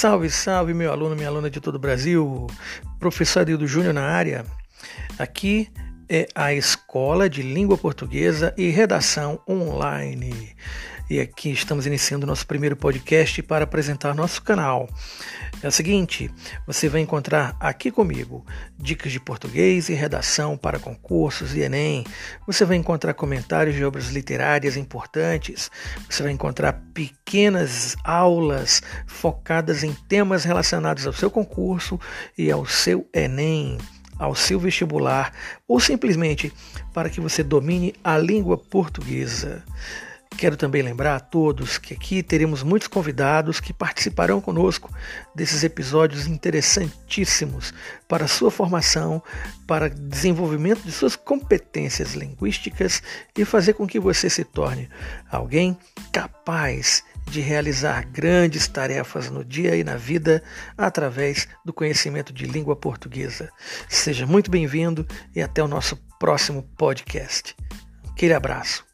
Salve, salve, meu aluno, minha aluna de todo o Brasil. Professor Adildo Júnior na área. Aqui é a Escola de Língua Portuguesa e Redação Online. E aqui estamos iniciando nosso primeiro podcast para apresentar nosso canal. É o seguinte, você vai encontrar aqui comigo dicas de português e redação para concursos e Enem. Você vai encontrar comentários de obras literárias importantes. Você vai encontrar pequenas aulas focadas em temas relacionados ao seu concurso e ao seu Enem ao seu vestibular ou simplesmente para que você domine a língua portuguesa. Quero também lembrar a todos que aqui teremos muitos convidados que participarão conosco desses episódios interessantíssimos para sua formação, para desenvolvimento de suas competências linguísticas e fazer com que você se torne alguém capaz de realizar grandes tarefas no dia e na vida através do conhecimento de língua portuguesa. Seja muito bem-vindo e até o nosso próximo podcast. Aquele abraço.